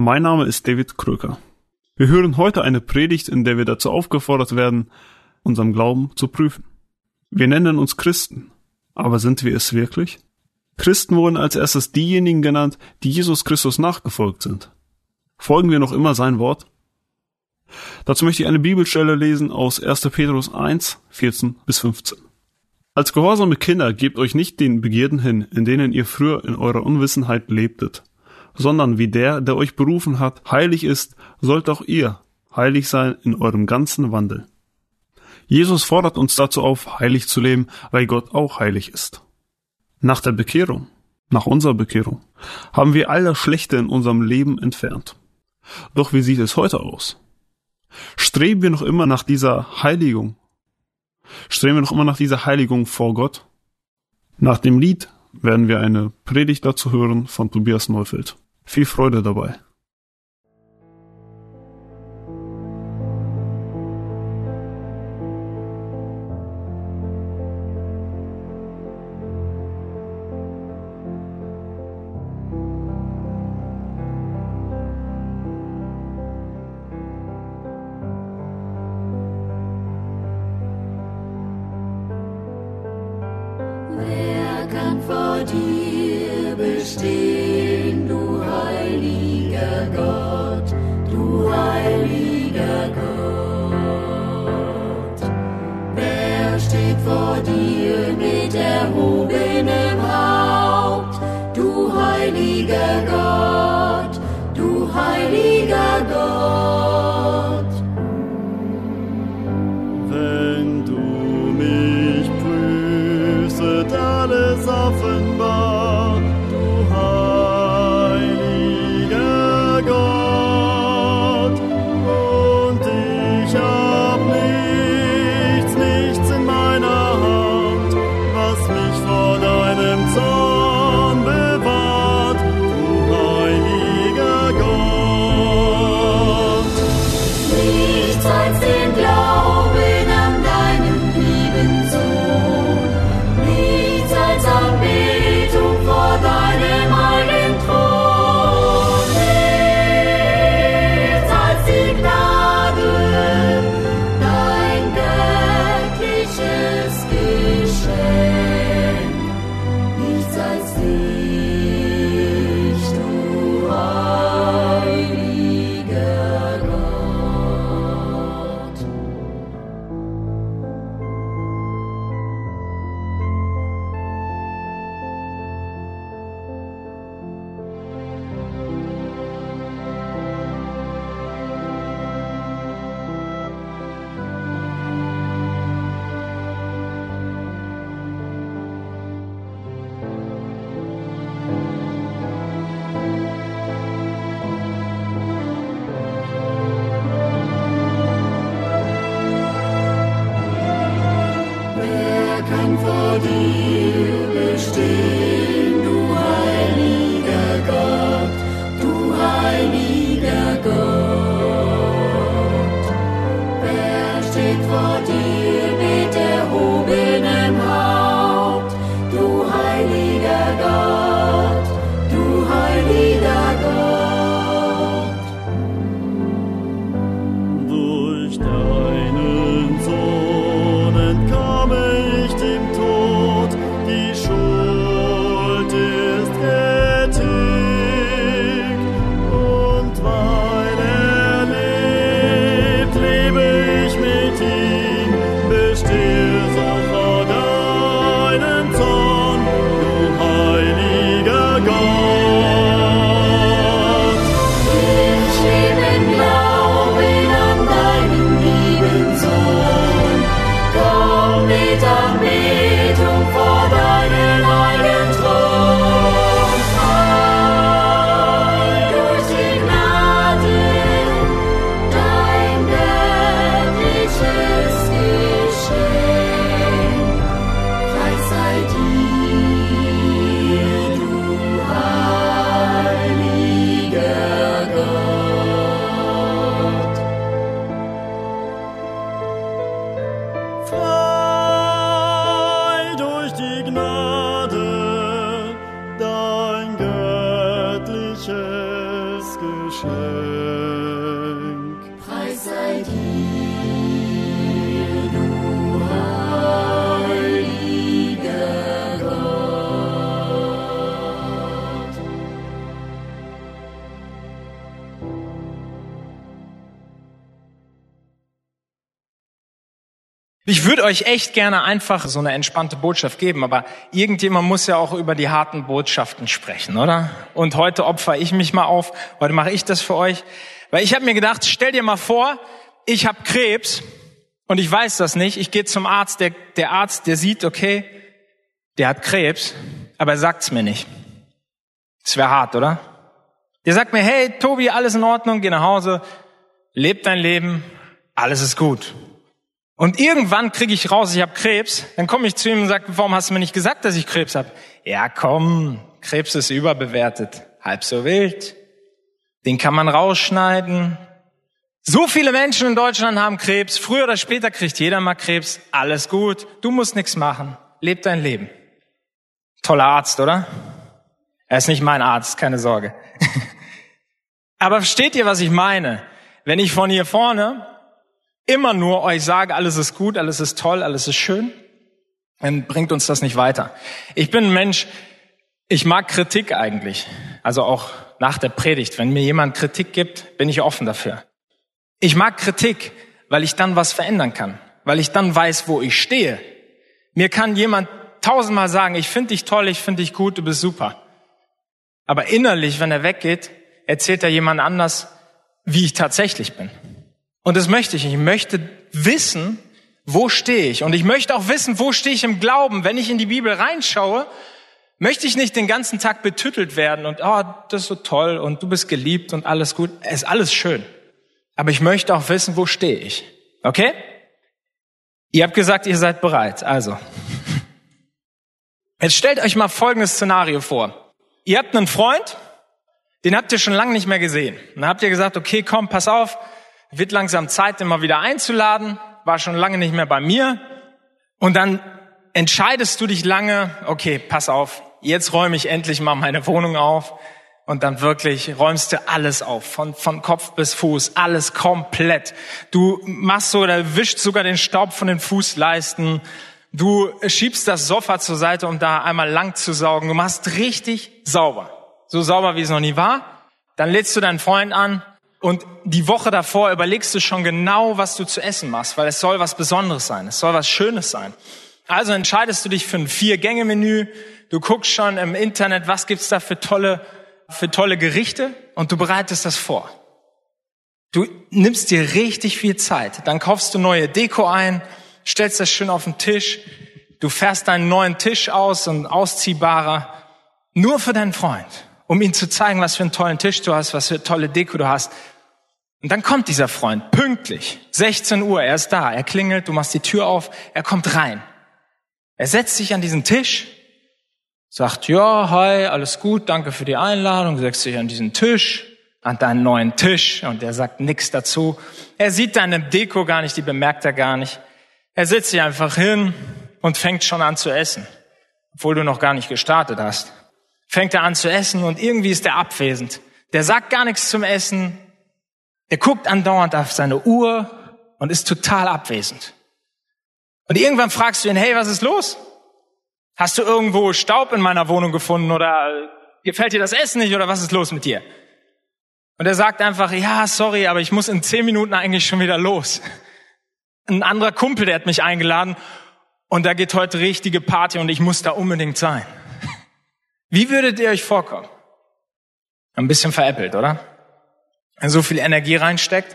Mein Name ist David Kröker. Wir hören heute eine Predigt, in der wir dazu aufgefordert werden, unserem Glauben zu prüfen. Wir nennen uns Christen, aber sind wir es wirklich? Christen wurden als erstes diejenigen genannt, die Jesus Christus nachgefolgt sind. Folgen wir noch immer sein Wort? Dazu möchte ich eine Bibelstelle lesen aus 1. Petrus 1, 14 bis 15. Als gehorsame Kinder gebt euch nicht den Begierden hin, in denen ihr früher in eurer Unwissenheit lebtet, sondern wie der, der euch berufen hat, heilig ist, sollt auch ihr heilig sein in eurem ganzen Wandel. Jesus fordert uns dazu auf, heilig zu leben, weil Gott auch heilig ist. Nach der Bekehrung, nach unserer Bekehrung, haben wir all das Schlechte in unserem Leben entfernt. Doch wie sieht es heute aus? Streben wir noch immer nach dieser Heiligung streben wir noch immer nach dieser Heiligung vor Gott. Nach dem Lied werden wir eine Predigt dazu hören von Tobias Neufeld. Viel Freude dabei. dir besteht. Würde euch echt gerne einfach so eine entspannte Botschaft geben, aber irgendjemand muss ja auch über die harten Botschaften sprechen, oder? Und heute opfer ich mich mal auf, heute mache ich das für euch, weil ich habe mir gedacht, stell dir mal vor, ich habe Krebs und ich weiß das nicht, ich gehe zum Arzt, der, der Arzt, der sieht, okay, der hat Krebs, aber er sagt's mir nicht. Das wäre hart, oder? Der sagt mir, hey, Tobi, alles in Ordnung, geh nach Hause, leb dein Leben, alles ist gut. Und irgendwann kriege ich raus, ich habe Krebs. Dann komme ich zu ihm und sage, warum hast du mir nicht gesagt, dass ich Krebs habe? Ja, komm, Krebs ist überbewertet. Halb so wild. Den kann man rausschneiden. So viele Menschen in Deutschland haben Krebs. Früher oder später kriegt jeder mal Krebs. Alles gut. Du musst nichts machen. Leb dein Leben. Toller Arzt, oder? Er ist nicht mein Arzt, keine Sorge. Aber versteht ihr, was ich meine? Wenn ich von hier vorne immer nur euch sage, alles ist gut, alles ist toll, alles ist schön, dann bringt uns das nicht weiter. Ich bin ein Mensch, ich mag Kritik eigentlich. Also auch nach der Predigt. Wenn mir jemand Kritik gibt, bin ich offen dafür. Ich mag Kritik, weil ich dann was verändern kann. Weil ich dann weiß, wo ich stehe. Mir kann jemand tausendmal sagen, ich finde dich toll, ich finde dich gut, du bist super. Aber innerlich, wenn er weggeht, erzählt er jemand anders, wie ich tatsächlich bin. Und das möchte ich. Ich möchte wissen, wo stehe ich? Und ich möchte auch wissen, wo stehe ich im Glauben? Wenn ich in die Bibel reinschaue, möchte ich nicht den ganzen Tag betüttelt werden und, oh, das ist so toll und du bist geliebt und alles gut. Es ist alles schön. Aber ich möchte auch wissen, wo stehe ich? Okay? Ihr habt gesagt, ihr seid bereit. Also. Jetzt stellt euch mal folgendes Szenario vor. Ihr habt einen Freund, den habt ihr schon lange nicht mehr gesehen. Und dann habt ihr gesagt, okay, komm, pass auf, wird langsam Zeit, mal wieder einzuladen, war schon lange nicht mehr bei mir. Und dann entscheidest du dich lange, okay, pass auf, jetzt räume ich endlich mal meine Wohnung auf. Und dann wirklich räumst du alles auf, von, von Kopf bis Fuß, alles komplett. Du machst so oder wischst sogar den Staub von den Fußleisten. Du schiebst das Sofa zur Seite, um da einmal lang zu saugen. Du machst richtig sauber. So sauber, wie es noch nie war. Dann lädst du deinen Freund an und die Woche davor überlegst du schon genau, was du zu essen machst, weil es soll was Besonderes sein, es soll was Schönes sein. Also entscheidest du dich für ein Vier-Gänge-Menü, du guckst schon im Internet, was gibt's da für tolle, für tolle Gerichte und du bereitest das vor. Du nimmst dir richtig viel Zeit, dann kaufst du neue Deko ein, stellst das schön auf den Tisch, du fährst deinen neuen Tisch aus, und ausziehbarer, nur für deinen Freund um ihm zu zeigen, was für einen tollen Tisch du hast, was für tolle Deko du hast. Und dann kommt dieser Freund pünktlich, 16 Uhr, er ist da, er klingelt, du machst die Tür auf, er kommt rein. Er setzt sich an diesen Tisch, sagt, ja, hi, alles gut, danke für die Einladung, setzt sich an diesen Tisch, an deinen neuen Tisch und er sagt nichts dazu. Er sieht deine Deko gar nicht, die bemerkt er gar nicht. Er setzt sich einfach hin und fängt schon an zu essen, obwohl du noch gar nicht gestartet hast fängt er an zu essen und irgendwie ist er abwesend. Der sagt gar nichts zum Essen. Der guckt andauernd auf seine Uhr und ist total abwesend. Und irgendwann fragst du ihn, hey, was ist los? Hast du irgendwo Staub in meiner Wohnung gefunden oder gefällt dir das Essen nicht oder was ist los mit dir? Und er sagt einfach, ja, sorry, aber ich muss in zehn Minuten eigentlich schon wieder los. Ein anderer Kumpel, der hat mich eingeladen und da geht heute richtige Party und ich muss da unbedingt sein. Wie würdet ihr euch vorkommen? Ein bisschen veräppelt, oder? Wenn so viel Energie reinsteckt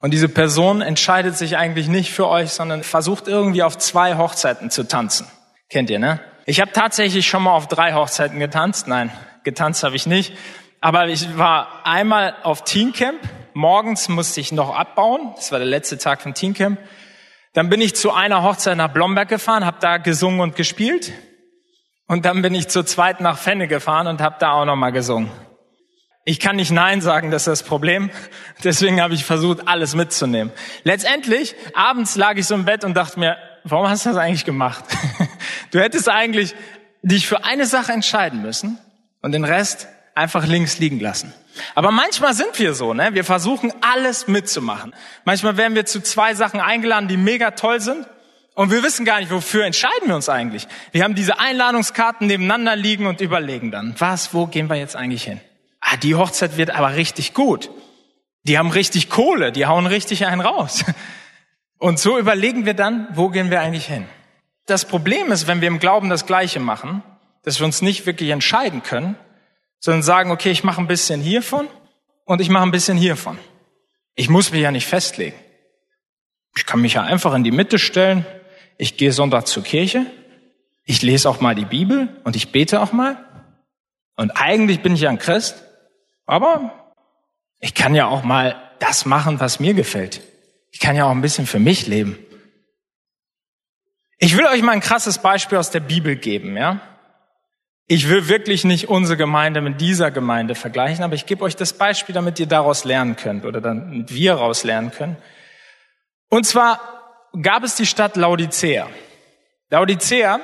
und diese Person entscheidet sich eigentlich nicht für euch, sondern versucht irgendwie auf zwei Hochzeiten zu tanzen. Kennt ihr, ne? Ich habe tatsächlich schon mal auf drei Hochzeiten getanzt. Nein, getanzt habe ich nicht. Aber ich war einmal auf Teencamp. Morgens musste ich noch abbauen. Das war der letzte Tag vom Teencamp. Dann bin ich zu einer Hochzeit nach Blomberg gefahren, habe da gesungen und gespielt. Und dann bin ich zur zweiten nach Fenne gefahren und habe da auch nochmal gesungen. Ich kann nicht Nein sagen, das ist das Problem. Deswegen habe ich versucht, alles mitzunehmen. Letztendlich, abends lag ich so im Bett und dachte mir, warum hast du das eigentlich gemacht? Du hättest eigentlich dich für eine Sache entscheiden müssen und den Rest einfach links liegen lassen. Aber manchmal sind wir so, ne? Wir versuchen alles mitzumachen. Manchmal werden wir zu zwei Sachen eingeladen, die mega toll sind. Und wir wissen gar nicht, wofür entscheiden wir uns eigentlich. Wir haben diese Einladungskarten nebeneinander liegen und überlegen dann, was, wo gehen wir jetzt eigentlich hin? Ah, die Hochzeit wird aber richtig gut. Die haben richtig Kohle, die hauen richtig einen raus. Und so überlegen wir dann, wo gehen wir eigentlich hin? Das Problem ist, wenn wir im Glauben das Gleiche machen, dass wir uns nicht wirklich entscheiden können, sondern sagen, okay, ich mache ein bisschen hiervon und ich mache ein bisschen hiervon. Ich muss mich ja nicht festlegen. Ich kann mich ja einfach in die Mitte stellen. Ich gehe Sonntag zur Kirche. Ich lese auch mal die Bibel und ich bete auch mal. Und eigentlich bin ich ja ein Christ. Aber ich kann ja auch mal das machen, was mir gefällt. Ich kann ja auch ein bisschen für mich leben. Ich will euch mal ein krasses Beispiel aus der Bibel geben, ja? Ich will wirklich nicht unsere Gemeinde mit dieser Gemeinde vergleichen, aber ich gebe euch das Beispiel, damit ihr daraus lernen könnt oder dann wir daraus lernen können. Und zwar gab es die Stadt Laodicea. Laodicea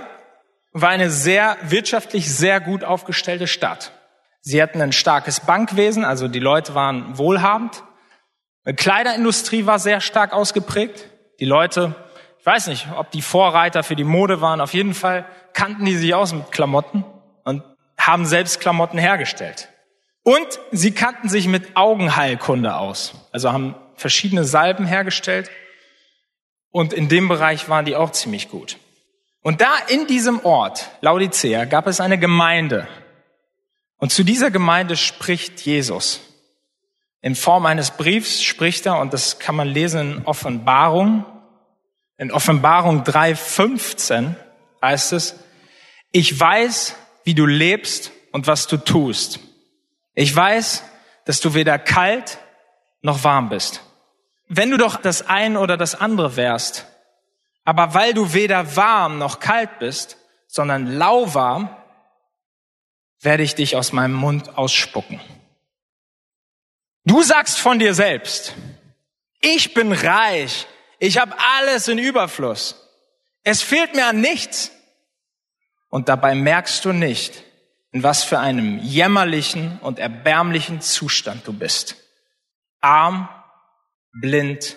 war eine sehr wirtschaftlich sehr gut aufgestellte Stadt. Sie hatten ein starkes Bankwesen, also die Leute waren wohlhabend. Eine Kleiderindustrie war sehr stark ausgeprägt. Die Leute, ich weiß nicht, ob die Vorreiter für die Mode waren, auf jeden Fall kannten die sich aus mit Klamotten und haben selbst Klamotten hergestellt. Und sie kannten sich mit Augenheilkunde aus. Also haben verschiedene Salben hergestellt. Und in dem Bereich waren die auch ziemlich gut. Und da in diesem Ort, Laodicea, gab es eine Gemeinde. Und zu dieser Gemeinde spricht Jesus. In Form eines Briefs spricht er, und das kann man lesen in Offenbarung. In Offenbarung 3.15 heißt es, ich weiß, wie du lebst und was du tust. Ich weiß, dass du weder kalt noch warm bist. Wenn du doch das eine oder das andere wärst, aber weil du weder warm noch kalt bist, sondern lauwarm, werde ich dich aus meinem Mund ausspucken. Du sagst von dir selbst, ich bin reich, ich habe alles in Überfluss, es fehlt mir an nichts. Und dabei merkst du nicht, in was für einem jämmerlichen und erbärmlichen Zustand du bist. Arm, blind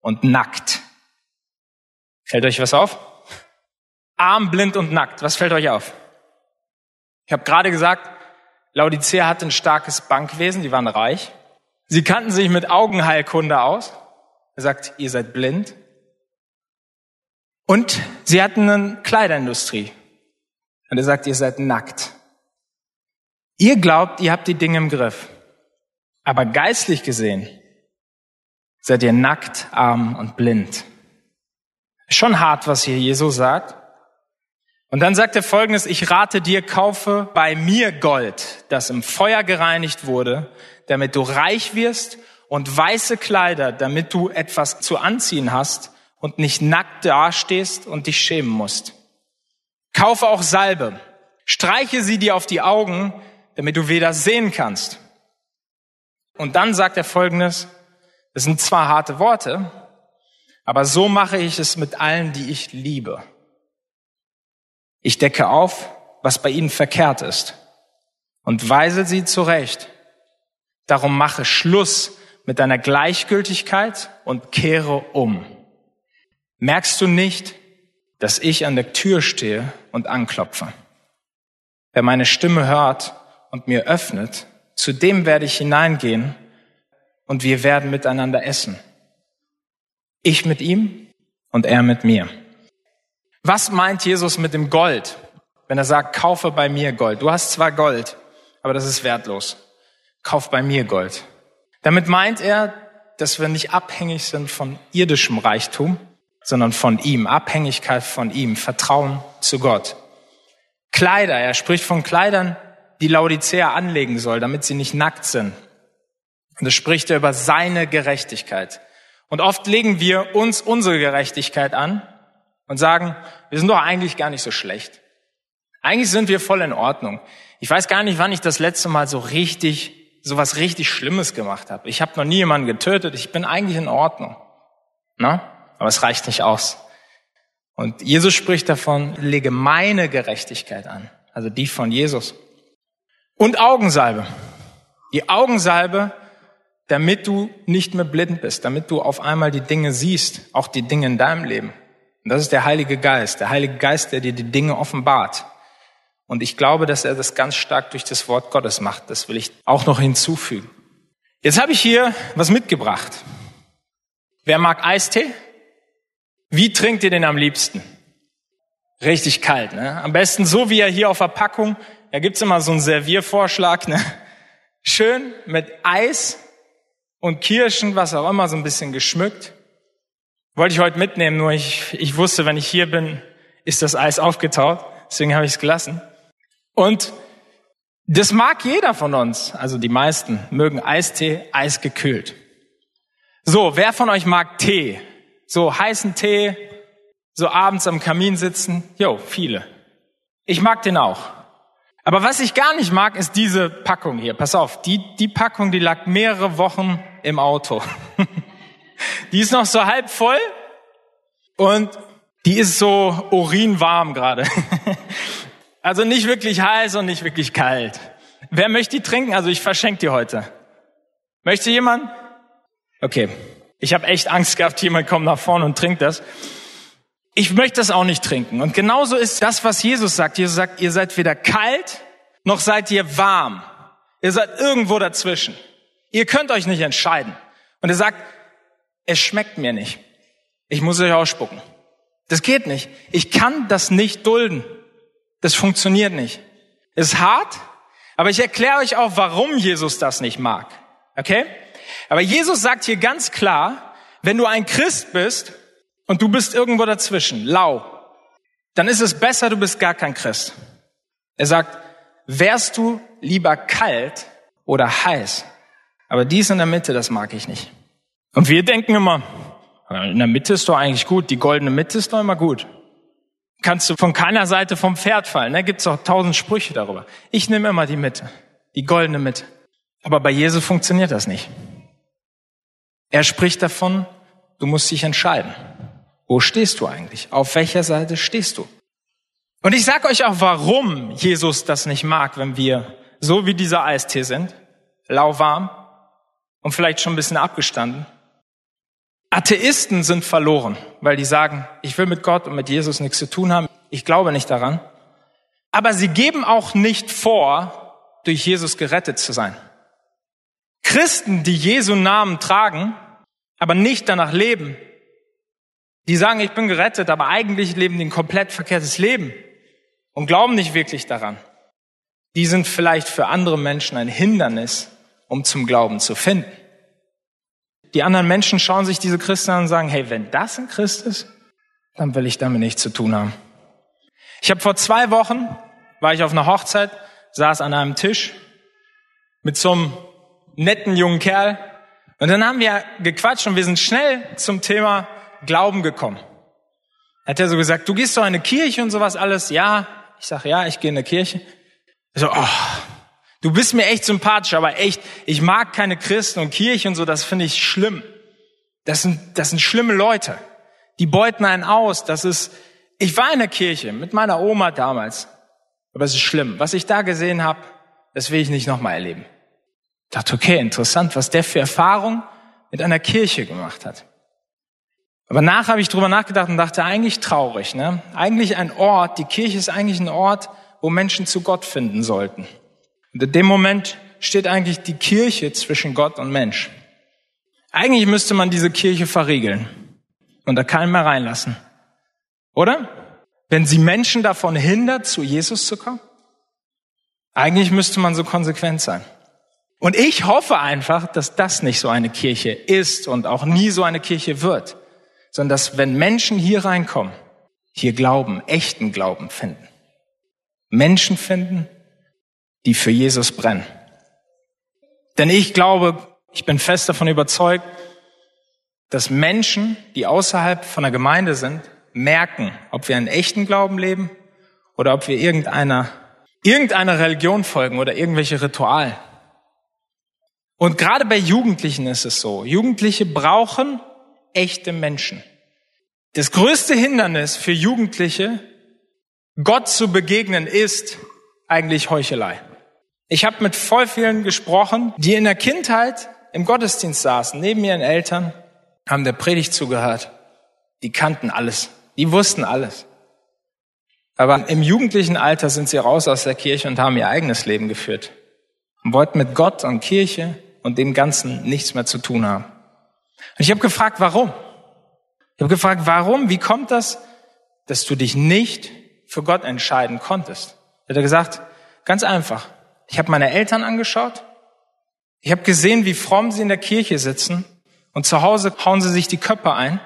und nackt. Fällt euch was auf? Arm, blind und nackt. Was fällt euch auf? Ich habe gerade gesagt, Laodicea hatte ein starkes Bankwesen, die waren reich. Sie kannten sich mit Augenheilkunde aus. Er sagt, ihr seid blind. Und sie hatten eine Kleiderindustrie. Und er sagt, ihr seid nackt. Ihr glaubt, ihr habt die Dinge im Griff. Aber geistlich gesehen seid ihr nackt, arm und blind. Schon hart, was hier Jesus sagt. Und dann sagt er folgendes, ich rate dir, kaufe bei mir Gold, das im Feuer gereinigt wurde, damit du reich wirst und weiße Kleider, damit du etwas zu anziehen hast und nicht nackt dastehst und dich schämen musst. Kaufe auch Salbe, streiche sie dir auf die Augen, damit du weder sehen kannst. Und dann sagt er folgendes, das sind zwar harte Worte, aber so mache ich es mit allen, die ich liebe. Ich decke auf, was bei ihnen verkehrt ist und weise sie zurecht. Darum mache Schluss mit deiner Gleichgültigkeit und kehre um. Merkst du nicht, dass ich an der Tür stehe und anklopfe? Wer meine Stimme hört und mir öffnet, zu dem werde ich hineingehen und wir werden miteinander essen. Ich mit ihm und er mit mir. Was meint Jesus mit dem Gold, wenn er sagt, kaufe bei mir Gold? Du hast zwar Gold, aber das ist wertlos. Kauf bei mir Gold. Damit meint er, dass wir nicht abhängig sind von irdischem Reichtum, sondern von ihm, Abhängigkeit von ihm, Vertrauen zu Gott. Kleider, er spricht von Kleidern, die Laodicea anlegen soll, damit sie nicht nackt sind, und es spricht er über seine Gerechtigkeit. Und oft legen wir uns unsere Gerechtigkeit an und sagen, wir sind doch eigentlich gar nicht so schlecht. Eigentlich sind wir voll in Ordnung. Ich weiß gar nicht, wann ich das letzte Mal so richtig, so was richtig Schlimmes gemacht habe. Ich habe noch nie jemanden getötet. Ich bin eigentlich in Ordnung. Na? Aber es reicht nicht aus. Und Jesus spricht davon, lege meine Gerechtigkeit an. Also die von Jesus. Und Augensalbe. Die Augensalbe damit du nicht mehr blind bist, damit du auf einmal die Dinge siehst, auch die Dinge in deinem Leben. Und das ist der Heilige Geist, der Heilige Geist, der dir die Dinge offenbart. Und ich glaube, dass er das ganz stark durch das Wort Gottes macht. Das will ich auch noch hinzufügen. Jetzt habe ich hier was mitgebracht. Wer mag Eistee? Wie trinkt ihr den am liebsten? Richtig kalt, ne? Am besten so wie er hier auf der Packung. Da gibt's immer so einen Serviervorschlag, ne? Schön mit Eis und Kirschen, was auch immer, so ein bisschen geschmückt. Wollte ich heute mitnehmen, nur ich, ich wusste, wenn ich hier bin, ist das Eis aufgetaut. Deswegen habe ich es gelassen. Und das mag jeder von uns, also die meisten mögen Eistee, eisgekühlt. So, wer von euch mag Tee? So heißen Tee, so abends am Kamin sitzen? Jo, viele. Ich mag den auch. Aber was ich gar nicht mag, ist diese Packung hier. Pass auf, die, die Packung, die lag mehrere Wochen im Auto. die ist noch so halb voll und die ist so urinwarm gerade. also nicht wirklich heiß und nicht wirklich kalt. Wer möchte die trinken? Also ich verschenke die heute. Möchte jemand? Okay. Ich habe echt Angst gehabt, jemand kommt nach vorne und trinkt das. Ich möchte das auch nicht trinken. Und genauso ist das, was Jesus sagt. Jesus sagt, ihr seid weder kalt, noch seid ihr warm. Ihr seid irgendwo dazwischen. Ihr könnt euch nicht entscheiden. Und er sagt, es schmeckt mir nicht. Ich muss euch ausspucken. Das geht nicht. Ich kann das nicht dulden. Das funktioniert nicht. Es ist hart, aber ich erkläre euch auch, warum Jesus das nicht mag. Okay? Aber Jesus sagt hier ganz klar, wenn du ein Christ bist und du bist irgendwo dazwischen, lau, dann ist es besser, du bist gar kein Christ. Er sagt, wärst du lieber kalt oder heiß? Aber dies in der Mitte, das mag ich nicht. Und wir denken immer, in der Mitte ist doch eigentlich gut, die goldene Mitte ist doch immer gut. Kannst du von keiner Seite vom Pferd fallen, da ne? gibt's auch tausend Sprüche darüber. Ich nehme immer die Mitte, die goldene Mitte. Aber bei Jesus funktioniert das nicht. Er spricht davon, du musst dich entscheiden. Wo stehst du eigentlich? Auf welcher Seite stehst du? Und ich sage euch auch, warum Jesus das nicht mag, wenn wir so wie dieser Eistee sind, lauwarm und vielleicht schon ein bisschen abgestanden. Atheisten sind verloren, weil die sagen, ich will mit Gott und mit Jesus nichts zu tun haben. Ich glaube nicht daran. Aber sie geben auch nicht vor, durch Jesus gerettet zu sein. Christen, die Jesu Namen tragen, aber nicht danach leben, die sagen, ich bin gerettet, aber eigentlich leben die ein komplett verkehrtes Leben und glauben nicht wirklich daran. Die sind vielleicht für andere Menschen ein Hindernis, um zum Glauben zu finden. Die anderen Menschen schauen sich diese Christen an und sagen, hey, wenn das ein Christ ist, dann will ich damit nichts zu tun haben. Ich habe vor zwei Wochen, war ich auf einer Hochzeit, saß an einem Tisch mit so einem netten jungen Kerl und dann haben wir gequatscht und wir sind schnell zum Thema Glauben gekommen. Hat er so gesagt, du gehst doch in eine Kirche und sowas alles? Ja. Ich sage, ja, ich gehe in eine Kirche. so, oh, du bist mir echt sympathisch, aber echt, ich mag keine Christen und Kirche und so, das finde ich schlimm. Das sind, das sind schlimme Leute. Die beuten einen aus. Das ist, ich war in der Kirche mit meiner Oma damals. Aber es ist schlimm. Was ich da gesehen habe, das will ich nicht nochmal erleben. Ich dachte, okay, interessant, was der für Erfahrung mit einer Kirche gemacht hat. Aber nach habe ich drüber nachgedacht und dachte, eigentlich traurig, ne? Eigentlich ein Ort, die Kirche ist eigentlich ein Ort, wo Menschen zu Gott finden sollten. Und in dem Moment steht eigentlich die Kirche zwischen Gott und Mensch. Eigentlich müsste man diese Kirche verriegeln und da keinen mehr reinlassen. Oder? Wenn sie Menschen davon hindert, zu Jesus zu kommen? Eigentlich müsste man so konsequent sein. Und ich hoffe einfach, dass das nicht so eine Kirche ist und auch nie so eine Kirche wird, sondern dass wenn Menschen hier reinkommen, hier Glauben, echten Glauben finden. Menschen finden, die für Jesus brennen. Denn ich glaube, ich bin fest davon überzeugt, dass Menschen, die außerhalb von der Gemeinde sind, merken, ob wir einen echten Glauben leben oder ob wir irgendeiner, irgendeiner Religion folgen oder irgendwelche Ritualen. Und gerade bei Jugendlichen ist es so. Jugendliche brauchen echte Menschen. Das größte Hindernis für Jugendliche, Gott zu begegnen, ist eigentlich Heuchelei. Ich habe mit voll vielen gesprochen, die in der Kindheit im Gottesdienst saßen, neben ihren Eltern, haben der Predigt zugehört. Die kannten alles. Die wussten alles. Aber im jugendlichen Alter sind sie raus aus der Kirche und haben ihr eigenes Leben geführt und wollten mit Gott und Kirche und dem Ganzen nichts mehr zu tun haben. Und ich habe gefragt, warum? Ich habe gefragt, warum? Wie kommt das, dass du dich nicht für Gott entscheiden konntest? Er hat gesagt, ganz einfach. Ich habe meine Eltern angeschaut. Ich habe gesehen, wie fromm sie in der Kirche sitzen und zu Hause hauen sie sich die Köpfe ein.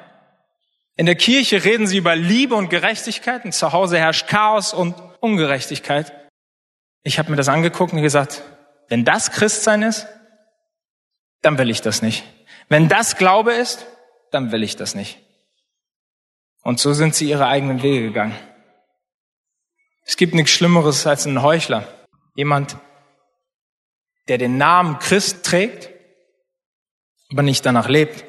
In der Kirche reden sie über Liebe und Gerechtigkeit und zu Hause herrscht Chaos und Ungerechtigkeit. Ich habe mir das angeguckt und gesagt, wenn das Christsein ist, dann will ich das nicht. Wenn das Glaube ist, dann will ich das nicht. Und so sind sie ihre eigenen Wege gegangen. Es gibt nichts Schlimmeres als einen Heuchler. Jemand, der den Namen Christ trägt, aber nicht danach lebt.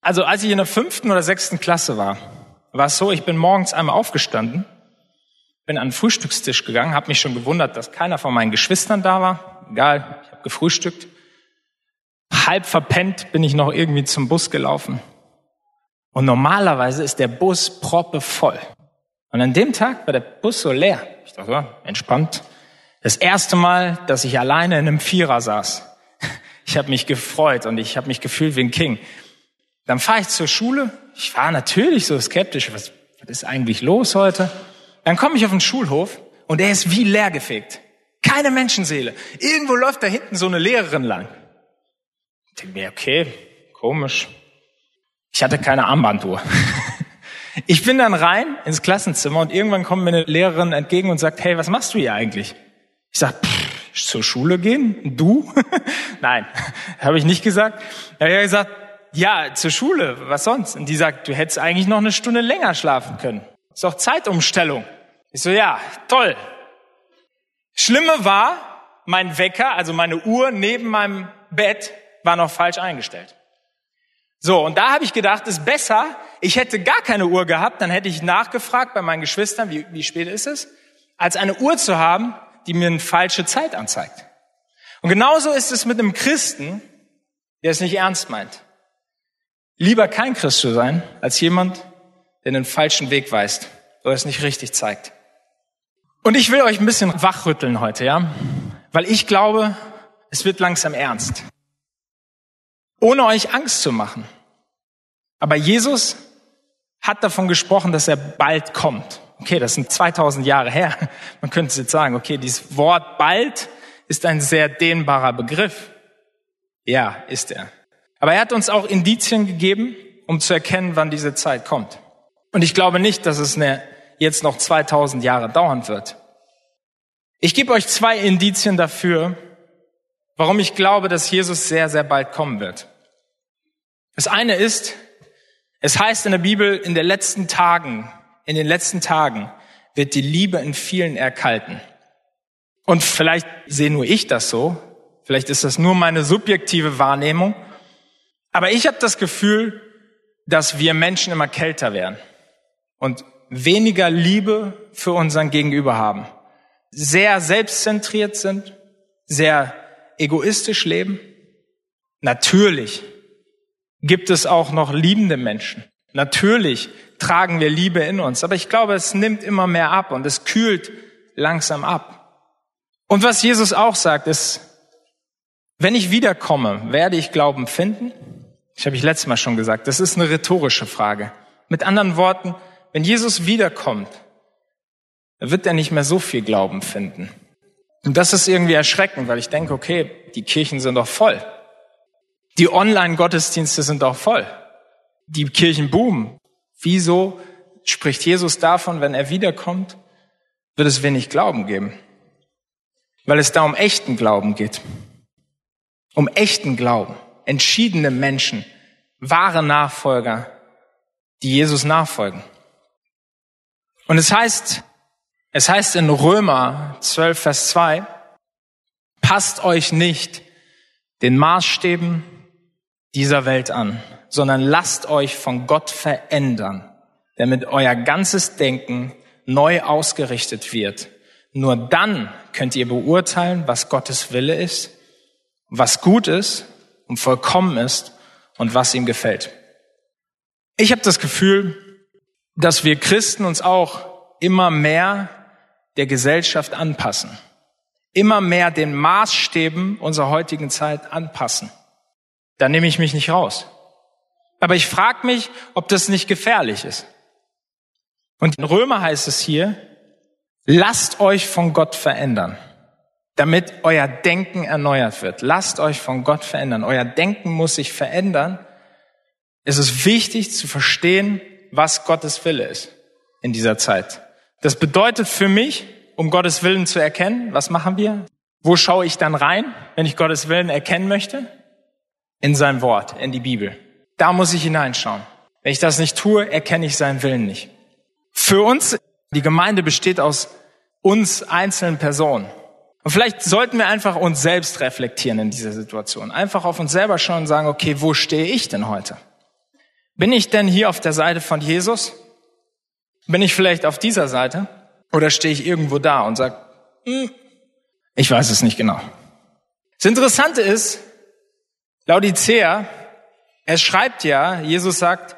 Also als ich in der fünften oder sechsten Klasse war, war es so, ich bin morgens einmal aufgestanden, bin an den Frühstückstisch gegangen, habe mich schon gewundert, dass keiner von meinen Geschwistern da war. Egal, ich habe gefrühstückt. Halb verpennt bin ich noch irgendwie zum Bus gelaufen. Und normalerweise ist der Bus proppe voll. Und an dem Tag war der Bus so leer. Ich dachte, ja, entspannt. Das erste Mal, dass ich alleine in einem Vierer saß. Ich habe mich gefreut und ich habe mich gefühlt wie ein King. Dann fahre ich zur Schule. Ich war natürlich so skeptisch. Was, was ist eigentlich los heute? Dann komme ich auf den Schulhof und er ist wie leergefegt. Keine Menschenseele. Irgendwo läuft da hinten so eine Lehrerin lang. Ich denke mir, okay, komisch. Ich hatte keine Armbanduhr. Ich bin dann rein ins Klassenzimmer und irgendwann kommt mir eine Lehrerin entgegen und sagt, hey, was machst du hier eigentlich? Ich sag, pff, zur Schule gehen? Du? Nein, habe ich nicht gesagt. Er hat gesagt, ja, zur Schule, was sonst? Und die sagt, du hättest eigentlich noch eine Stunde länger schlafen können. Ist doch Zeitumstellung. Ich so, ja, toll. Schlimme war, mein Wecker, also meine Uhr neben meinem Bett, war noch falsch eingestellt. So, und da habe ich gedacht, ist besser, ich hätte gar keine Uhr gehabt, dann hätte ich nachgefragt bei meinen Geschwistern, wie, wie spät ist es, als eine Uhr zu haben, die mir eine falsche Zeit anzeigt. Und genauso ist es mit einem Christen, der es nicht ernst meint. Lieber kein Christ zu sein, als jemand, der den falschen Weg weist oder es nicht richtig zeigt. Und ich will euch ein bisschen wachrütteln heute, ja? Weil ich glaube, es wird langsam ernst ohne euch Angst zu machen. Aber Jesus hat davon gesprochen, dass er bald kommt. Okay, das sind 2000 Jahre her. Man könnte jetzt sagen, okay, dieses Wort bald ist ein sehr dehnbarer Begriff. Ja, ist er. Aber er hat uns auch Indizien gegeben, um zu erkennen, wann diese Zeit kommt. Und ich glaube nicht, dass es eine, jetzt noch 2000 Jahre dauern wird. Ich gebe euch zwei Indizien dafür, warum ich glaube, dass Jesus sehr, sehr bald kommen wird. Das eine ist, es heißt in der Bibel, in den letzten Tagen, in den letzten Tagen wird die Liebe in vielen erkalten. Und vielleicht sehe nur ich das so, vielleicht ist das nur meine subjektive Wahrnehmung, aber ich habe das Gefühl, dass wir Menschen immer kälter werden und weniger Liebe für unseren Gegenüber haben, sehr selbstzentriert sind, sehr egoistisch leben. Natürlich gibt es auch noch liebende Menschen. Natürlich tragen wir Liebe in uns, aber ich glaube, es nimmt immer mehr ab und es kühlt langsam ab. Und was Jesus auch sagt, ist, wenn ich wiederkomme, werde ich Glauben finden? Ich habe ich letztes Mal schon gesagt, das ist eine rhetorische Frage. Mit anderen Worten, wenn Jesus wiederkommt, wird er nicht mehr so viel Glauben finden. Und das ist irgendwie erschreckend, weil ich denke, okay, die Kirchen sind doch voll. Die Online-Gottesdienste sind auch voll. Die Kirchen boomen. Wieso spricht Jesus davon, wenn er wiederkommt, wird es wenig Glauben geben? Weil es da um echten Glauben geht. Um echten Glauben. Entschiedene Menschen. Wahre Nachfolger, die Jesus nachfolgen. Und es heißt, es heißt in Römer 12, Vers 2, passt euch nicht den Maßstäben dieser Welt an, sondern lasst euch von Gott verändern, damit euer ganzes Denken neu ausgerichtet wird. Nur dann könnt ihr beurteilen, was Gottes Wille ist, was gut ist und vollkommen ist und was ihm gefällt. Ich habe das Gefühl, dass wir Christen uns auch immer mehr der Gesellschaft anpassen, immer mehr den Maßstäben unserer heutigen Zeit anpassen. Da nehme ich mich nicht raus. Aber ich frage mich, ob das nicht gefährlich ist. Und in Römer heißt es hier, lasst euch von Gott verändern, damit euer Denken erneuert wird. Lasst euch von Gott verändern. Euer Denken muss sich verändern. Es ist wichtig zu verstehen, was Gottes Wille ist in dieser Zeit. Das bedeutet für mich, um Gottes Willen zu erkennen, was machen wir? Wo schaue ich dann rein, wenn ich Gottes Willen erkennen möchte? In sein Wort, in die Bibel. Da muss ich hineinschauen. Wenn ich das nicht tue, erkenne ich seinen Willen nicht. Für uns, die Gemeinde besteht aus uns einzelnen Personen. Und vielleicht sollten wir einfach uns selbst reflektieren in dieser Situation. Einfach auf uns selber schauen und sagen, okay, wo stehe ich denn heute? Bin ich denn hier auf der Seite von Jesus? Bin ich vielleicht auf dieser Seite? Oder stehe ich irgendwo da und sage, hm, ich weiß es nicht genau. Das Interessante ist, Laodicea, er schreibt ja, Jesus sagt,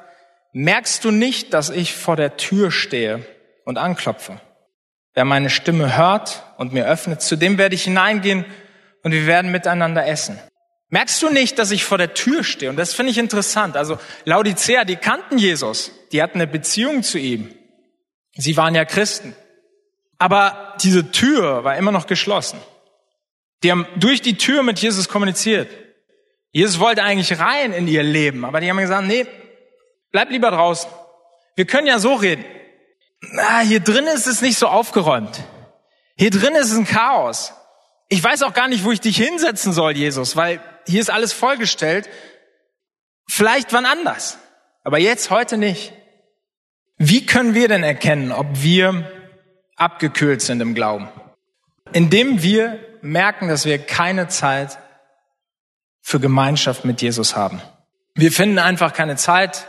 merkst du nicht, dass ich vor der Tür stehe und anklopfe? Wer meine Stimme hört und mir öffnet, zu dem werde ich hineingehen und wir werden miteinander essen. Merkst du nicht, dass ich vor der Tür stehe? Und das finde ich interessant. Also Laodicea, die kannten Jesus, die hatten eine Beziehung zu ihm. Sie waren ja Christen. Aber diese Tür war immer noch geschlossen. Die haben durch die Tür mit Jesus kommuniziert. Jesus wollte eigentlich rein in ihr Leben, aber die haben gesagt, nee, bleib lieber draußen. Wir können ja so reden. Na, hier drin ist es nicht so aufgeräumt. Hier drin ist es ein Chaos. Ich weiß auch gar nicht, wo ich dich hinsetzen soll, Jesus, weil hier ist alles vollgestellt. Vielleicht wann anders. Aber jetzt, heute nicht. Wie können wir denn erkennen, ob wir abgekühlt sind im Glauben? Indem wir merken, dass wir keine Zeit für Gemeinschaft mit Jesus haben. Wir finden einfach keine Zeit,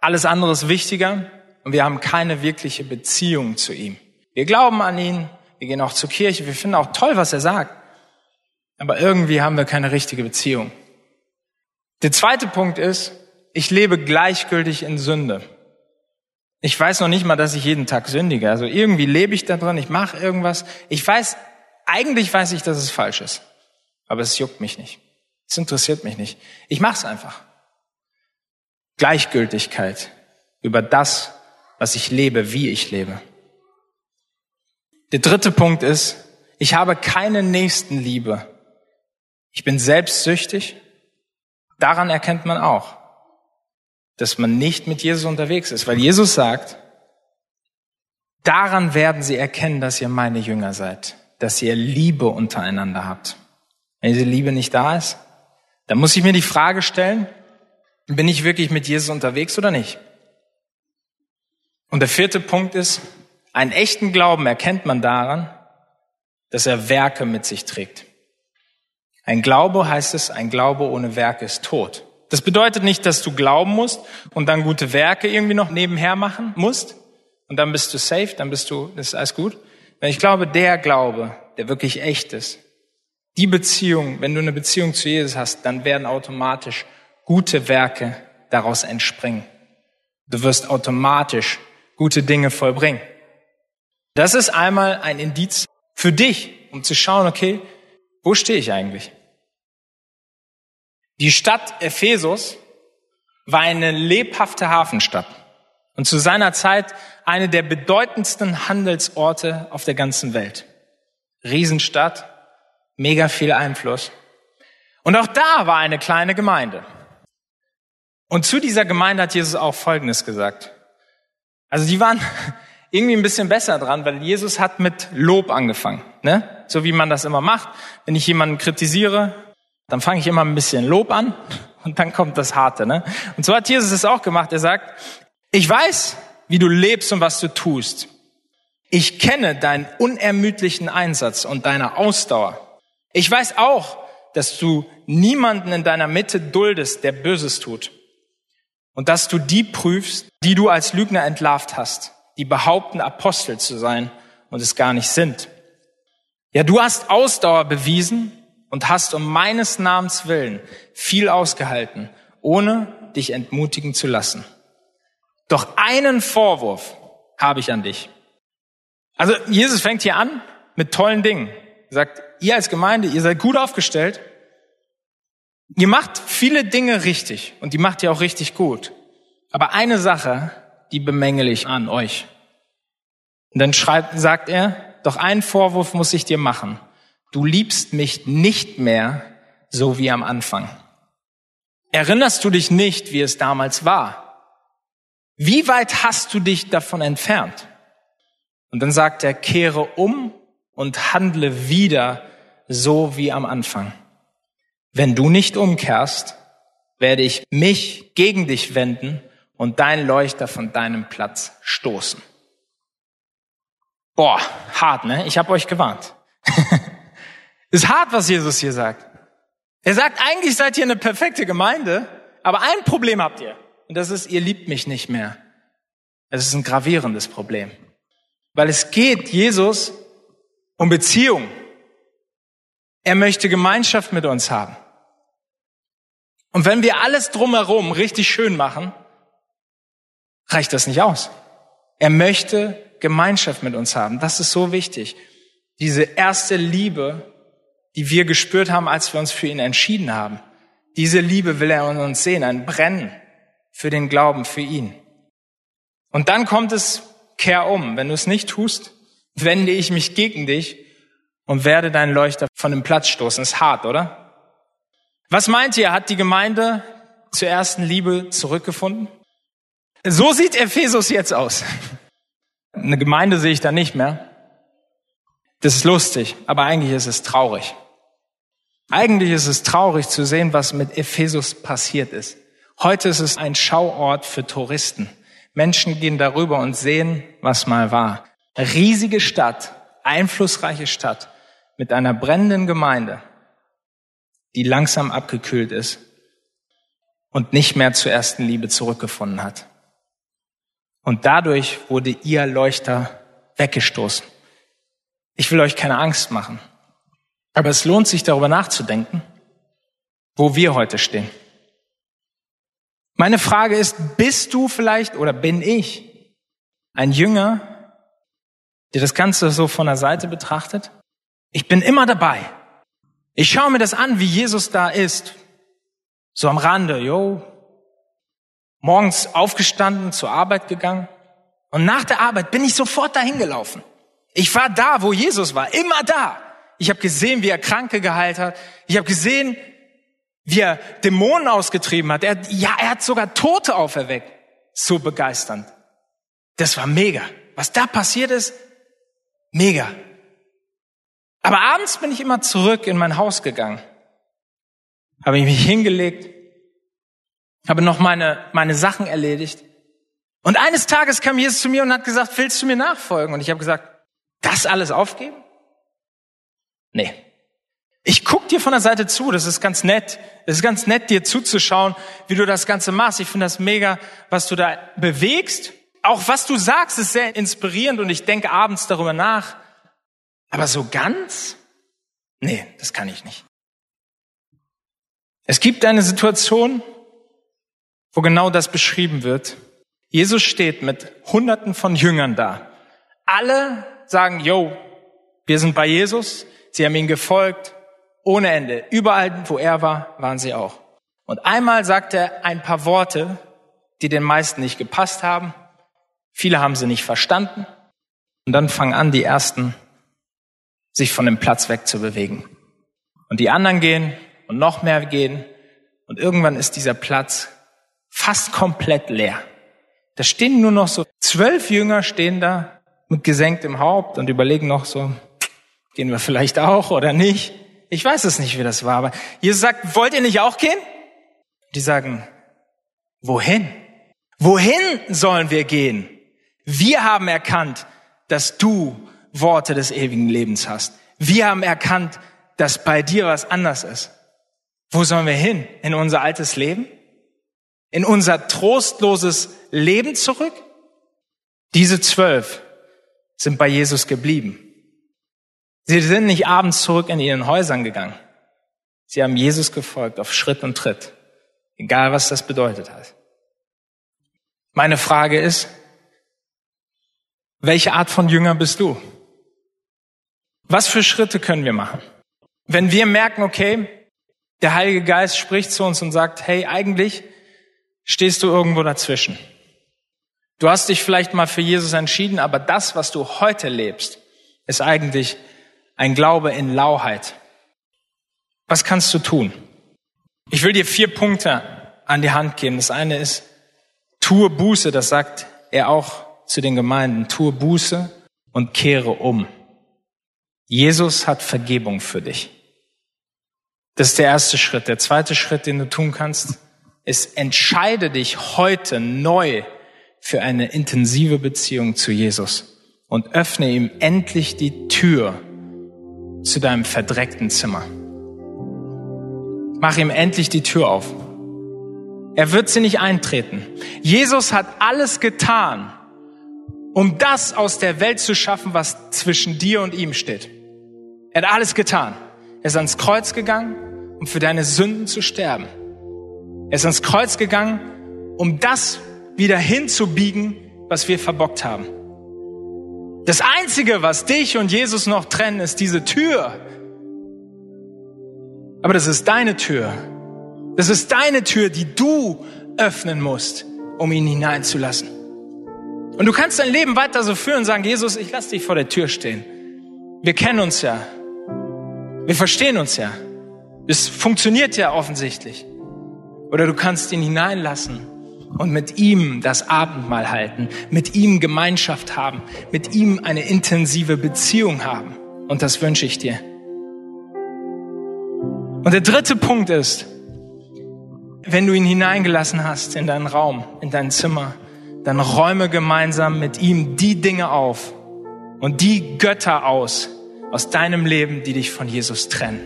alles andere ist wichtiger und wir haben keine wirkliche Beziehung zu ihm. Wir glauben an ihn, wir gehen auch zur Kirche, wir finden auch toll, was er sagt, aber irgendwie haben wir keine richtige Beziehung. Der zweite Punkt ist, ich lebe gleichgültig in Sünde. Ich weiß noch nicht mal, dass ich jeden Tag sündige. Also irgendwie lebe ich da drin, ich mache irgendwas. Ich weiß, eigentlich weiß ich, dass es falsch ist. Aber es juckt mich nicht. Es interessiert mich nicht. Ich mache es einfach. Gleichgültigkeit über das, was ich lebe, wie ich lebe. Der dritte Punkt ist, ich habe keine Nächstenliebe. Ich bin selbstsüchtig. Daran erkennt man auch, dass man nicht mit Jesus unterwegs ist, weil Jesus sagt, daran werden sie erkennen, dass ihr meine Jünger seid, dass ihr Liebe untereinander habt. Wenn diese Liebe nicht da ist, dann muss ich mir die Frage stellen, bin ich wirklich mit Jesus unterwegs oder nicht? Und der vierte Punkt ist, einen echten Glauben erkennt man daran, dass er Werke mit sich trägt. Ein Glaube heißt es, ein Glaube ohne Werke ist tot. Das bedeutet nicht, dass du glauben musst und dann gute Werke irgendwie noch nebenher machen musst und dann bist du safe, dann bist du, das ist alles gut. Weil ich glaube, der Glaube, der wirklich echt ist, die Beziehung, wenn du eine Beziehung zu Jesus hast, dann werden automatisch gute Werke daraus entspringen. Du wirst automatisch gute Dinge vollbringen. Das ist einmal ein Indiz für dich, um zu schauen, okay, wo stehe ich eigentlich? Die Stadt Ephesus war eine lebhafte Hafenstadt und zu seiner Zeit eine der bedeutendsten Handelsorte auf der ganzen Welt. Riesenstadt, mega viel Einfluss. Und auch da war eine kleine Gemeinde. Und zu dieser Gemeinde hat Jesus auch Folgendes gesagt. Also die waren irgendwie ein bisschen besser dran, weil Jesus hat mit Lob angefangen. Ne? So wie man das immer macht. Wenn ich jemanden kritisiere, dann fange ich immer ein bisschen Lob an und dann kommt das Harte. Ne? Und so hat Jesus es auch gemacht. Er sagt, ich weiß, wie du lebst und was du tust. Ich kenne deinen unermüdlichen Einsatz und deine Ausdauer. Ich weiß auch, dass du niemanden in deiner Mitte duldest, der Böses tut. Und dass du die prüfst, die du als Lügner entlarvt hast, die behaupten, Apostel zu sein und es gar nicht sind. Ja, du hast Ausdauer bewiesen und hast um meines Namens willen viel ausgehalten, ohne dich entmutigen zu lassen. Doch einen Vorwurf habe ich an dich. Also Jesus fängt hier an mit tollen Dingen. Er sagt, ihr als Gemeinde, ihr seid gut aufgestellt. Ihr macht viele Dinge richtig und die macht ihr auch richtig gut. Aber eine Sache, die bemängel ich an euch. Und dann schreibt, sagt er, doch einen Vorwurf muss ich dir machen. Du liebst mich nicht mehr so wie am Anfang. Erinnerst du dich nicht, wie es damals war? Wie weit hast du dich davon entfernt? Und dann sagt er, kehre um und handle wieder so wie am Anfang. Wenn du nicht umkehrst, werde ich mich gegen dich wenden und dein Leuchter von deinem Platz stoßen. Boah, hart, ne? Ich habe euch gewarnt. Ist hart, was Jesus hier sagt. Er sagt, eigentlich seid ihr eine perfekte Gemeinde, aber ein Problem habt ihr. Und das ist, ihr liebt mich nicht mehr. Es ist ein gravierendes Problem. Weil es geht Jesus um Beziehung. Er möchte Gemeinschaft mit uns haben. Und wenn wir alles drumherum richtig schön machen, reicht das nicht aus. Er möchte Gemeinschaft mit uns haben. Das ist so wichtig. Diese erste Liebe, die wir gespürt haben, als wir uns für ihn entschieden haben. Diese Liebe will er in uns sehen, ein Brennen für den Glauben, für ihn. Und dann kommt es, kehr um. Wenn du es nicht tust, wende ich mich gegen dich und werde deinen Leuchter von dem Platz stoßen. Ist hart, oder? Was meint ihr? Hat die Gemeinde zur ersten Liebe zurückgefunden? So sieht Ephesus jetzt aus. Eine Gemeinde sehe ich da nicht mehr. Das ist lustig, aber eigentlich ist es traurig. Eigentlich ist es traurig zu sehen, was mit Ephesus passiert ist. Heute ist es ein Schauort für Touristen. Menschen gehen darüber und sehen, was mal war. Riesige Stadt, einflussreiche Stadt mit einer brennenden Gemeinde, die langsam abgekühlt ist und nicht mehr zur ersten Liebe zurückgefunden hat. Und dadurch wurde ihr Leuchter weggestoßen. Ich will euch keine Angst machen. Aber es lohnt sich darüber nachzudenken, wo wir heute stehen. Meine Frage ist, bist du vielleicht oder bin ich ein Jünger, der das Ganze so von der Seite betrachtet? Ich bin immer dabei. Ich schaue mir das an, wie Jesus da ist. So am Rande, jo. Morgens aufgestanden, zur Arbeit gegangen. Und nach der Arbeit bin ich sofort dahin gelaufen. Ich war da, wo Jesus war, immer da. Ich habe gesehen, wie er Kranke geheilt hat. Ich habe gesehen, wie er Dämonen ausgetrieben hat. Er, ja, er hat sogar Tote auferweckt. So begeisternd. Das war mega. Was da passiert ist, mega. Aber abends bin ich immer zurück in mein Haus gegangen. Habe ich mich hingelegt, habe noch meine, meine Sachen erledigt. Und eines Tages kam Jesus zu mir und hat gesagt, willst du mir nachfolgen? Und ich habe gesagt, das alles aufgeben? Nee. Ich guck dir von der Seite zu, das ist ganz nett. Es ist ganz nett, dir zuzuschauen, wie du das Ganze machst. Ich finde das mega, was du da bewegst. Auch was du sagst, ist sehr inspirierend und ich denke abends darüber nach. Aber so ganz? Nee, das kann ich nicht. Es gibt eine Situation, wo genau das beschrieben wird. Jesus steht mit Hunderten von Jüngern da. Alle sagen, yo, wir sind bei Jesus, sie haben ihm gefolgt, ohne Ende. Überall, wo er war, waren sie auch. Und einmal sagt er ein paar Worte, die den meisten nicht gepasst haben. Viele haben sie nicht verstanden. Und dann fangen an, die ersten sich von dem Platz wegzubewegen. Und die anderen gehen und noch mehr gehen. Und irgendwann ist dieser Platz fast komplett leer. Da stehen nur noch so zwölf Jünger stehen da mit gesenktem Haupt und überlegen noch so, gehen wir vielleicht auch oder nicht? Ich weiß es nicht, wie das war, aber Jesus sagt, wollt ihr nicht auch gehen? Die sagen, wohin? Wohin sollen wir gehen? Wir haben erkannt, dass du Worte des ewigen Lebens hast. Wir haben erkannt, dass bei dir was anders ist. Wo sollen wir hin? In unser altes Leben? In unser trostloses Leben zurück? Diese zwölf sind bei Jesus geblieben. Sie sind nicht abends zurück in ihren Häusern gegangen. Sie haben Jesus gefolgt auf Schritt und Tritt, egal was das bedeutet hat. Meine Frage ist, welche Art von Jünger bist du? Was für Schritte können wir machen? Wenn wir merken, okay, Der Heilige Geist spricht zu uns und sagt, hey, eigentlich stehst du irgendwo dazwischen. Du hast dich vielleicht mal für Jesus entschieden, aber das, was du heute lebst, ist eigentlich ein Glaube in Lauheit. Was kannst du tun? Ich will dir vier Punkte an die Hand geben. Das eine ist, tue Buße, das sagt er auch zu den Gemeinden, tue Buße und kehre um. Jesus hat Vergebung für dich. Das ist der erste Schritt. Der zweite Schritt, den du tun kannst, ist, entscheide dich heute neu für eine intensive Beziehung zu Jesus und öffne ihm endlich die Tür zu deinem verdreckten Zimmer. Mach ihm endlich die Tür auf. Er wird sie nicht eintreten. Jesus hat alles getan, um das aus der Welt zu schaffen, was zwischen dir und ihm steht. Er hat alles getan. Er ist ans Kreuz gegangen, um für deine Sünden zu sterben. Er ist ans Kreuz gegangen, um das wieder hinzubiegen, was wir verbockt haben. Das Einzige, was dich und Jesus noch trennen, ist diese Tür. Aber das ist deine Tür. Das ist deine Tür, die du öffnen musst, um ihn hineinzulassen. Und du kannst dein Leben weiter so führen und sagen, Jesus, ich lass dich vor der Tür stehen. Wir kennen uns ja. Wir verstehen uns ja. Es funktioniert ja offensichtlich. Oder du kannst ihn hineinlassen und mit ihm das Abendmahl halten, mit ihm Gemeinschaft haben, mit ihm eine intensive Beziehung haben. Und das wünsche ich dir. Und der dritte Punkt ist, wenn du ihn hineingelassen hast in deinen Raum, in dein Zimmer, dann räume gemeinsam mit ihm die Dinge auf und die Götter aus aus deinem Leben, die dich von Jesus trennen.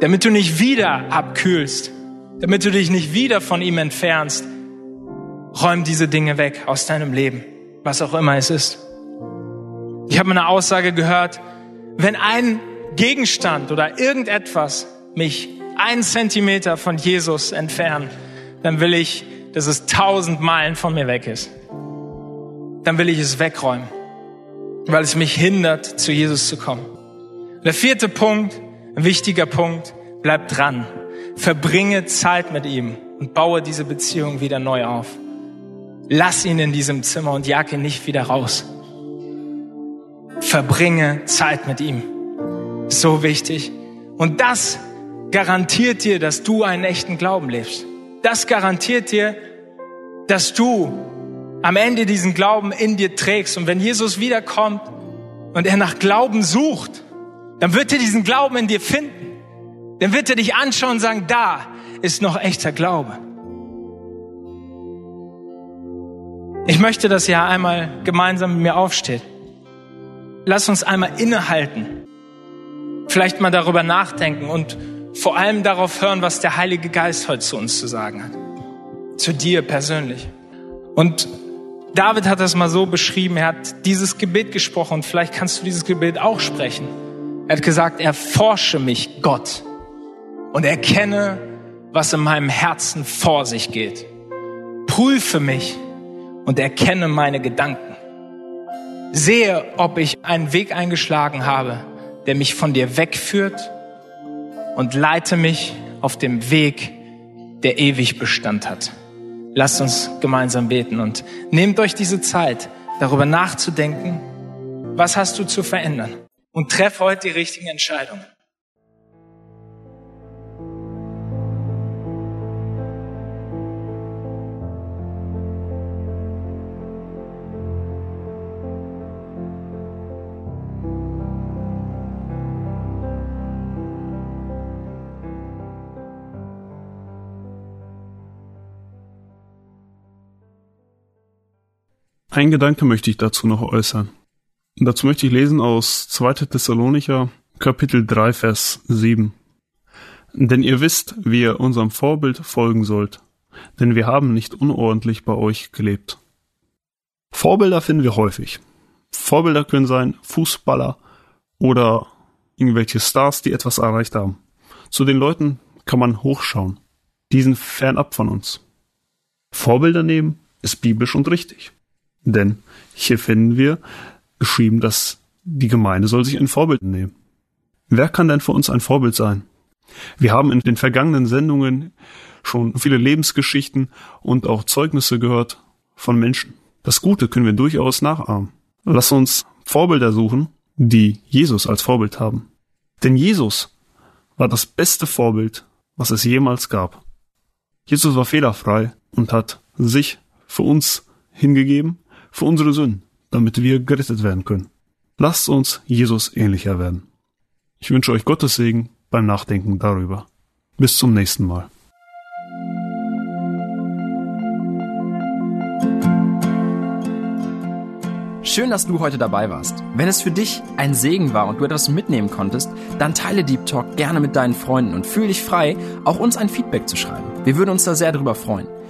Damit du nicht wieder abkühlst, damit du dich nicht wieder von ihm entfernst, räum diese Dinge weg aus deinem Leben, was auch immer es ist. Ich habe eine Aussage gehört, wenn ein Gegenstand oder irgendetwas mich einen Zentimeter von Jesus entfernt, dann will ich, dass es tausend Meilen von mir weg ist. Dann will ich es wegräumen, weil es mich hindert, zu Jesus zu kommen. Der vierte Punkt, ein wichtiger Punkt, bleib dran. Verbringe Zeit mit ihm und baue diese Beziehung wieder neu auf. Lass ihn in diesem Zimmer und jag ihn nicht wieder raus. Verbringe Zeit mit ihm. So wichtig. Und das garantiert dir, dass du einen echten Glauben lebst. Das garantiert dir, dass du am Ende diesen Glauben in dir trägst. Und wenn Jesus wiederkommt und er nach Glauben sucht, dann wird er diesen Glauben in dir finden. Dann wird er dich anschauen und sagen, da ist noch echter Glaube. Ich möchte, dass ihr einmal gemeinsam mit mir aufsteht. Lass uns einmal innehalten. Vielleicht mal darüber nachdenken und vor allem darauf hören, was der Heilige Geist heute zu uns zu sagen hat. Zu dir persönlich. Und David hat das mal so beschrieben, er hat dieses Gebet gesprochen und vielleicht kannst du dieses Gebet auch sprechen. Er hat gesagt, erforsche mich, Gott, und erkenne, was in meinem Herzen vor sich geht. Prüfe mich und erkenne meine Gedanken. Sehe, ob ich einen Weg eingeschlagen habe, der mich von dir wegführt und leite mich auf dem Weg, der ewig Bestand hat. Lasst uns gemeinsam beten und nehmt euch diese Zeit, darüber nachzudenken, was hast du zu verändern und treff heute die richtigen Entscheidungen. Ein Gedanke möchte ich dazu noch äußern. Und dazu möchte ich lesen aus 2. Thessalonicher, Kapitel 3, Vers 7. Denn ihr wisst, wie ihr unserem Vorbild folgen sollt, denn wir haben nicht unordentlich bei euch gelebt. Vorbilder finden wir häufig. Vorbilder können sein Fußballer oder irgendwelche Stars, die etwas erreicht haben. Zu den Leuten kann man hochschauen. Die sind fernab von uns. Vorbilder nehmen ist biblisch und richtig. Denn hier finden wir geschrieben, dass die Gemeinde soll sich ein Vorbild nehmen. Wer kann denn für uns ein Vorbild sein? Wir haben in den vergangenen Sendungen schon viele Lebensgeschichten und auch Zeugnisse gehört von Menschen. Das Gute können wir durchaus nachahmen. Lass uns Vorbilder suchen, die Jesus als Vorbild haben. Denn Jesus war das beste Vorbild, was es jemals gab. Jesus war fehlerfrei und hat sich für uns hingegeben, für unsere Sünden, damit wir gerettet werden können. Lasst uns Jesus ähnlicher werden. Ich wünsche euch Gottes Segen beim Nachdenken darüber. Bis zum nächsten Mal. Schön, dass du heute dabei warst. Wenn es für dich ein Segen war und du etwas mitnehmen konntest, dann teile Deep Talk gerne mit deinen Freunden und fühle dich frei, auch uns ein Feedback zu schreiben. Wir würden uns da sehr darüber freuen.